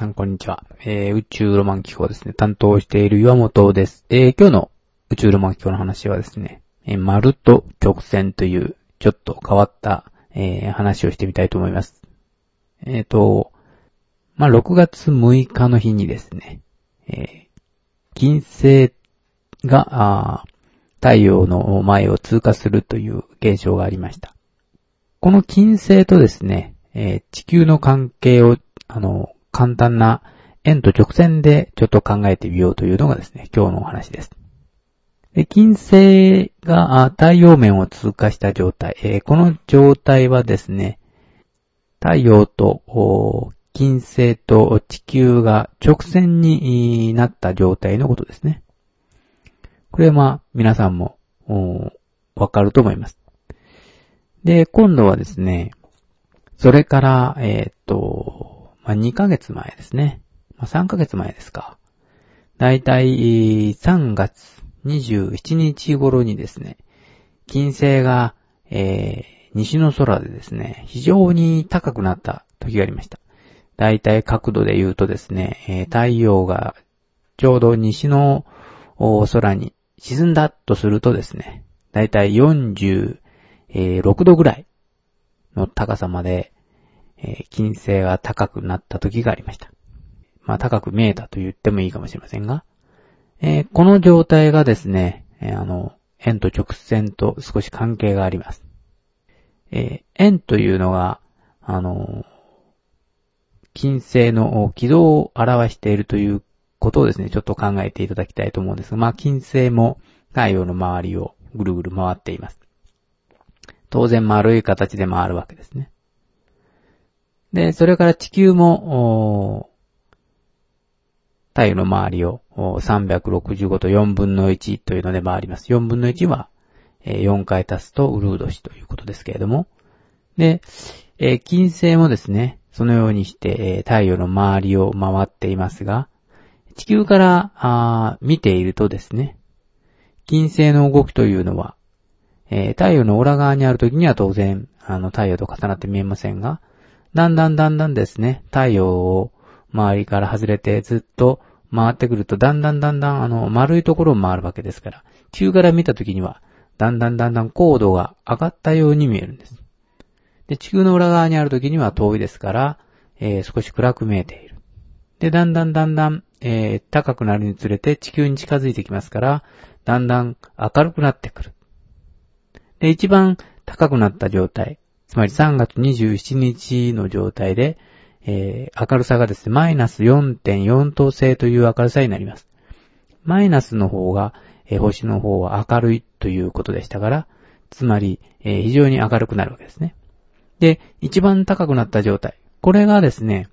さんこんにちは。えー、宇宙ロマン機構ですね、担当している岩本です。えー、今日の宇宙ロマン機構の話はですね、えー、丸と曲線というちょっと変わった、えー、話をしてみたいと思います。えっ、ー、と、まあ、6月6日の日にですね、えー、金星が、太陽の前を通過するという現象がありました。この金星とですね、えー、地球の関係を、あの、簡単な円と直線でちょっと考えてみようというのがですね、今日のお話です。で金星が太陽面を通過した状態、えー、この状態はですね、太陽と金星と地球が直線になった状態のことですね。これはまあ皆さんもわかると思います。で、今度はですね、それから、えっ、と、まあ、2ヶ月前ですね。まあ、3ヶ月前ですか。だいたい3月27日頃にですね、金星が、えー、西の空でですね、非常に高くなった時がありました。だいたい角度で言うとですね、えー、太陽がちょうど西の空に沈んだとするとですね、だいたい46度ぐらいの高さまで、えー、金星が高くなった時がありました。まあ高く見えたと言ってもいいかもしれませんが、えー、この状態がですね、えー、あの、円と直線と少し関係があります。え円というのが、あの、金星の軌道を表しているということをですね、ちょっと考えていただきたいと思うんですが、まあ、金星も太陽の周りをぐるぐる回っています。当然丸い形で回るわけですね。で、それから地球も、太陽の周りを365と4分の1というので回ります。4分の1は4回足すとウルード氏ということですけれども。で、金星もですね、そのようにして太陽の周りを回っていますが、地球から見ているとですね、金星の動きというのは、太陽の裏側にあるときには当然、あの太陽と重なって見えませんが、だんだんだんだんですね、太陽を周りから外れてずっと回ってくると、だんだんだんだんあの丸いところを回るわけですから、地球から見たときには、だんだんだんだん高度が上がったように見えるんです。で、地球の裏側にあるときには遠いですから、えー、少し暗く見えている。で、だんだんだんだん、えー、高くなるにつれて地球に近づいてきますから、だんだん明るくなってくる。で、一番高くなった状態。つまり3月27日の状態で、えー、明るさがですね、マイナス4.4等星という明るさになります。マイナスの方が、えー、星の方は明るいということでしたから、つまり、えー、非常に明るくなるわけですね。で、一番高くなった状態。これがですね、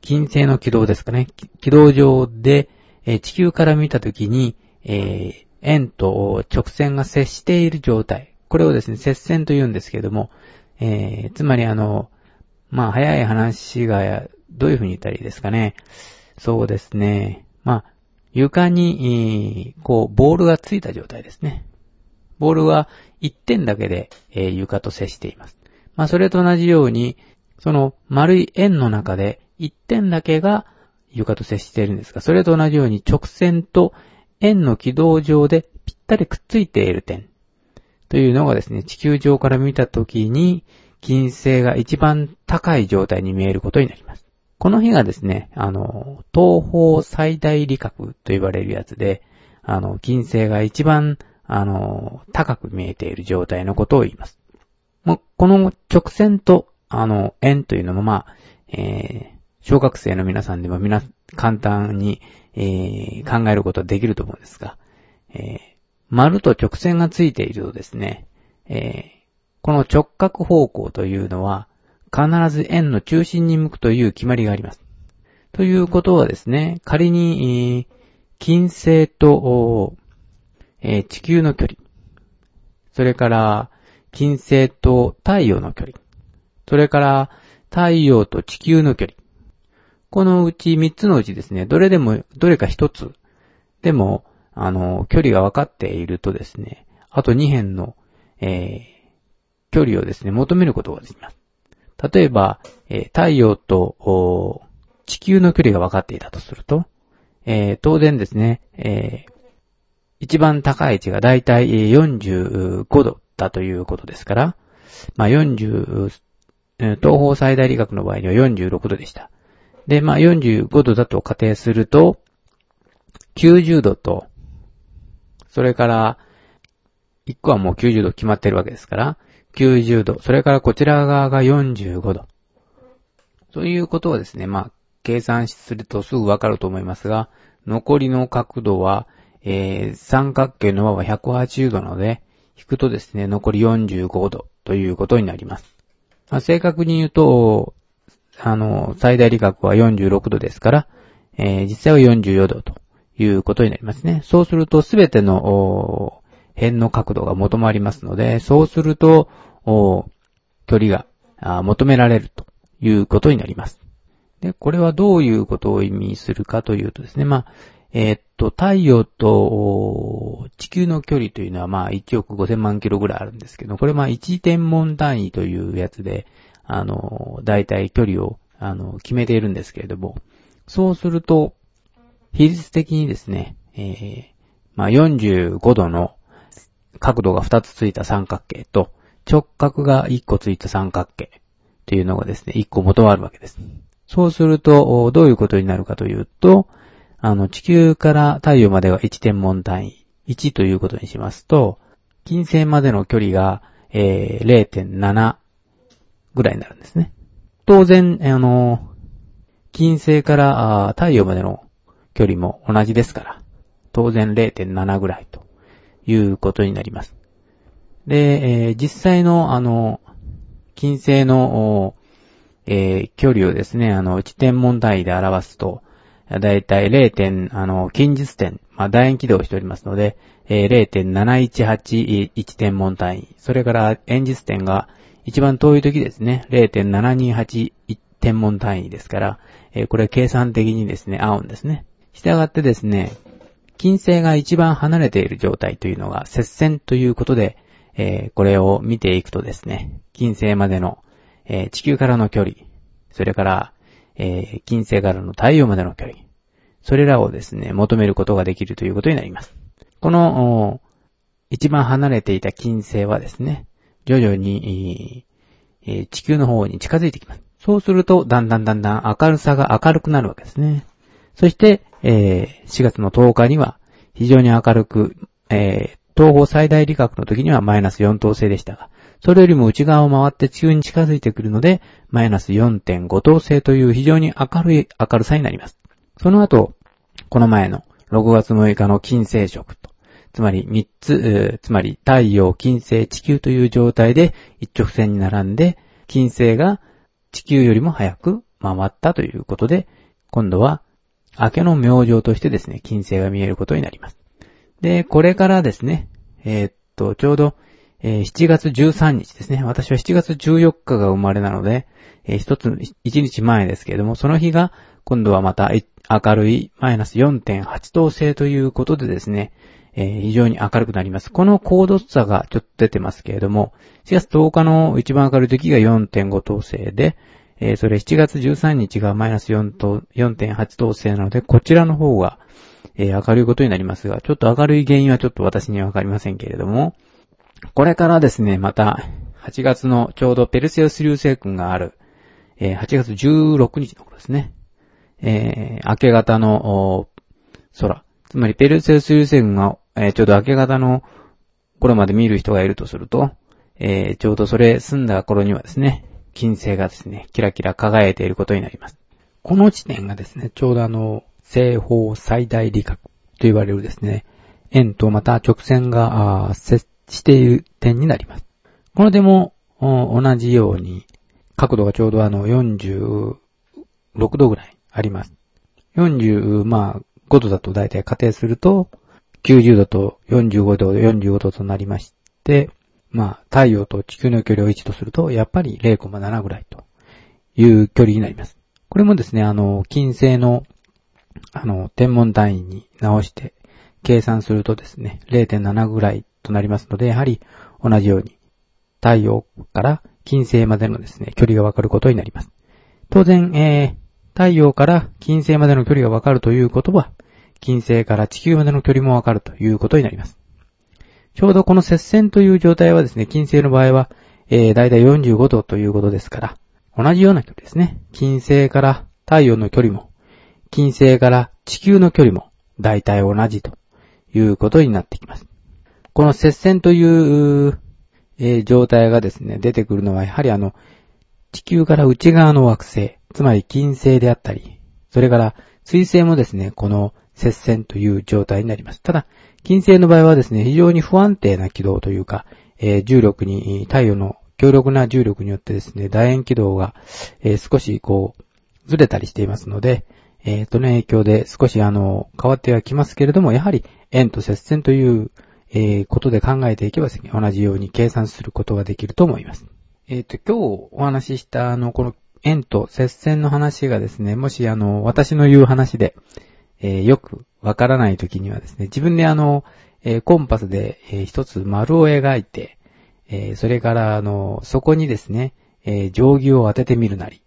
金星の軌道ですかね。軌道上で、えー、地球から見たときに、えー、円と直線が接している状態。これをですね、接線と言うんですけれども、えー、つまりあの、まあ、早い話が、どういうふうに言ったらいいですかね。そうですね。まあ、床に、こう、ボールがついた状態ですね。ボールは1点だけで、えー、床と接しています。まあ、それと同じように、その丸い円の中で1点だけが床と接しているんですが、それと同じように直線と円の軌道上でぴったりくっついている点。というのがですね、地球上から見たときに、金星が一番高い状態に見えることになります。この日がですね、あの、東方最大理角と言われるやつで、あの、金星が一番、あの、高く見えている状態のことを言います。もこの直線と、あの、円というのも、まあ、えー、小学生の皆さんでも皆、簡単に、えー、考えることはできると思うんですが、えー丸と直線がついているとですね、えー、この直角方向というのは、必ず円の中心に向くという決まりがあります。ということはですね、仮に、金星と、えー、地球の距離、それから、金星と太陽の距離、それから、太陽と地球の距離。このうち3つのうちですね、どれでも、どれか1つでも、あの、距離が分かっているとですね、あと2辺の、えー、距離をですね、求めることができます。例えば、えー、太陽と地球の距離が分かっていたとすると、えー、当然ですね、えー、一番高い位置がだいたい45度だということですから、まあ、40、東方最大理学の場合には46度でした。で、まあ、45度だと仮定すると、90度と、それから、1個はもう90度決まってるわけですから、90度、それからこちら側が45度。ということはですね、まあ、計算するとすぐわかると思いますが、残りの角度は、えー、三角形の和は180度なので、引くとですね、残り45度ということになります。まあ、正確に言うと、あの、最大理学は46度ですから、えー、実際は44度ということになりますね。そうすると、すべての、辺の角度が求まりますので、そうすると、距離が求められるということになります。で、これはどういうことを意味するかというとですね、まあ、えー、っと、太陽と地球の距離というのはまあ1億5000万キロぐらいあるんですけど、これまあ1天文単位というやつで、あの、大体距離を、あの、決めているんですけれども、そうすると、比率的にですね、えー、まあ45度の角度が2つついた三角形と、直角が1個ついた三角形というのがですね、1個元はあるわけです。そうすると、どういうことになるかというと、あの、地球から太陽までは1天文単位、1ということにしますと、金星までの距離が、えー、0.7ぐらいになるんですね。当然、あの、金星から太陽までの距離も同じですから、当然0.7ぐらいということになります。で、えー、実際の、あの、金星の、えー、距離をですね、あの、1天文単位で表すと、だいたい 0. あの、近日点、まあ、楕円軌道をしておりますので、えー、0.7181天文単位。それから円実点が一番遠い時ですね、0.7281天文単位ですから、えー、これ計算的にですね、合うんですね。したがってですね、金星が一番離れている状態というのが接線ということで、えー、これを見ていくとですね、金星までの、えー、地球からの距離、それからえー、金星からの太陽までの距離。それらをですね、求めることができるということになります。この、一番離れていた金星はですね、徐々に、え、地球の方に近づいてきます。そうすると、だんだんだんだん明るさが明るくなるわけですね。そして、えー、4月の10日には、非常に明るく、えー、東方最大理学の時にはマイナス4等星でしたが、それよりも内側を回って地球に近づいてくるので、マイナス4.5等星という非常に明るい明るさになります。その後、この前の6月6日の金星食と、つまり3つ、つまり太陽、金星、地球という状態で一直線に並んで、金星が地球よりも早く回ったということで、今度は明けの明星としてですね、金星が見えることになります。で、これからですね、えー、っと、ちょうどえー、7月13日ですね。私は7月14日が生まれなので、えー、一つ、一日前ですけれども、その日が、今度はまた明るいマイナス4.8等星ということでですね、えー、非常に明るくなります。この高度差がちょっと出てますけれども、4月10日の一番明るい時が4.5等星で、えー、それ7月13日がマイナス4と、4.8等星なので、こちらの方が、えー、明るいことになりますが、ちょっと明るい原因はちょっと私にはわかりませんけれども、これからですね、また、8月のちょうどペルセウス流星群がある、えー、8月16日の頃ですね。えー、明け方の空。つまりペルセウス流星群が、えー、ちょうど明け方の頃まで見る人がいるとすると、えー、ちょうどそれ済んだ頃にはですね、金星がですね、キラキラ輝いていることになります。この地点がですね、ちょうどあの、西方最大理学と言われるですね、円とまた直線が接している点になります。この点も同じように角度がちょうどあの46度ぐらいあります。40、まあ5度だと大体仮定すると90度と45度、45度となりまして、まあ太陽と地球の距離を1とするとやっぱり0.7ぐらいという距離になります。これもですね、あの、金星のあの、天文単位に直して計算するとですね、0.7ぐらいとなりますので、やはり同じように太陽から金星までのですね、距離がわかることになります。当然、えー、太陽から金星までの距離がわかるということは、金星から地球までの距離もわかるということになります。ちょうどこの接線という状態はですね、金星の場合は、えー、だいたい45度ということですから、同じような距離ですね。金星から太陽の距離も、金星から地球の距離も、だいたい同じということになってきます。この接線という、えー、状態がですね、出てくるのは、やはりあの、地球から内側の惑星、つまり金星であったり、それから水星もですね、この接線という状態になります。ただ、金星の場合はですね、非常に不安定な軌道というか、えー、重力に、太陽の強力な重力によってですね、楕円軌道が、えー、少しこう、ずれたりしていますので、えー、その影響で少しあの、変わってはきますけれども、やはり円と接線という、えー、ことで考えていけばですね、同じように計算することができると思います。えっ、と、今日お話ししたあの、この円と接線の話がですね、もしあの、私の言う話で、えー、よくわからない時にはですね、自分であの、えー、コンパスで、えー、一つ丸を描いて、えそれからあの、そこにですね、え定規を当ててみるなり、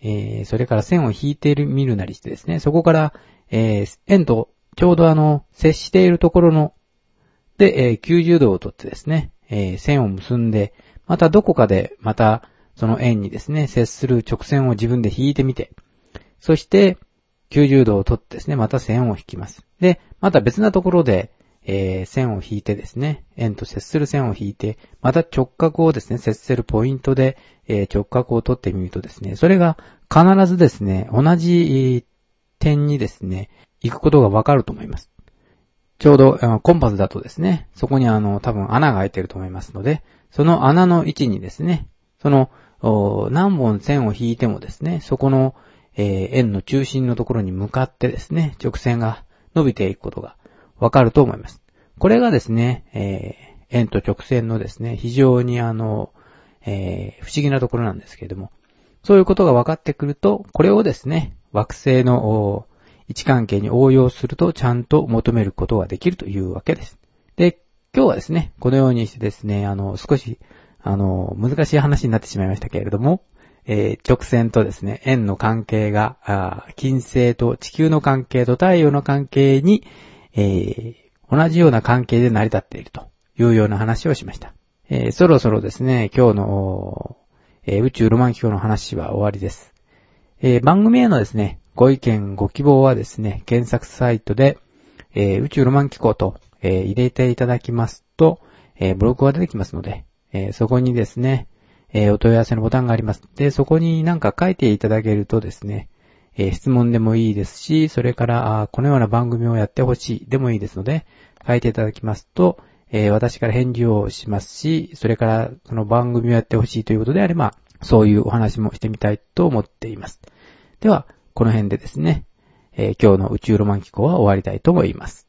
えそれから線を引いてみるなりしてですね、そこから、えー円とちょうどあの、接しているところの、で、え90度をとってですね、え線を結んで、またどこかで、また、その円にですね、接する直線を自分で引いてみて、そして、90度を取ってですね、また線を引きます。で、また別なところで、えー、線を引いてですね、円と接する線を引いて、また直角をですね、接するポイントで、えー、直角を取ってみるとですね、それが必ずですね、同じ点にですね、行くことがわかると思います。ちょうど、コンパスだとですね、そこにあの、多分穴が開いてると思いますので、その穴の位置にですね、その、何本線を引いてもですね、そこの、えー、円の中心のところに向かってですね、直線が伸びていくことがわかると思います。これがですね、えー、円と直線のですね、非常にあの、えー、不思議なところなんですけれども、そういうことが分かってくると、これをですね、惑星の位置関係に応用するとちゃんと求めることができるというわけです。で、今日はですね、このようにしてですね、あの、少し、あの、難しい話になってしまいましたけれども、えー、直線とですね、円の関係が、金星と地球の関係と太陽の関係に、えー、同じような関係で成り立っているというような話をしました。えー、そろそろですね、今日の、え宇宙ロマン機構の話は終わりです。え番組へのですね、ご意見、ご希望はですね、検索サイトで、え宇宙ロマン機構と、え入れていただきますと、えブログが出てきますので、えそこにですね、えー、お問い合わせのボタンがあります。で、そこになんか書いていただけるとですね、えー、質問でもいいですし、それから、このような番組をやってほしいでもいいですので、書いていただきますと、えー、私から返事をしますし、それからその番組をやってほしいということであれば、そういうお話もしてみたいと思っています。では、この辺でですね、えー、今日の宇宙ロマン機構は終わりたいと思います。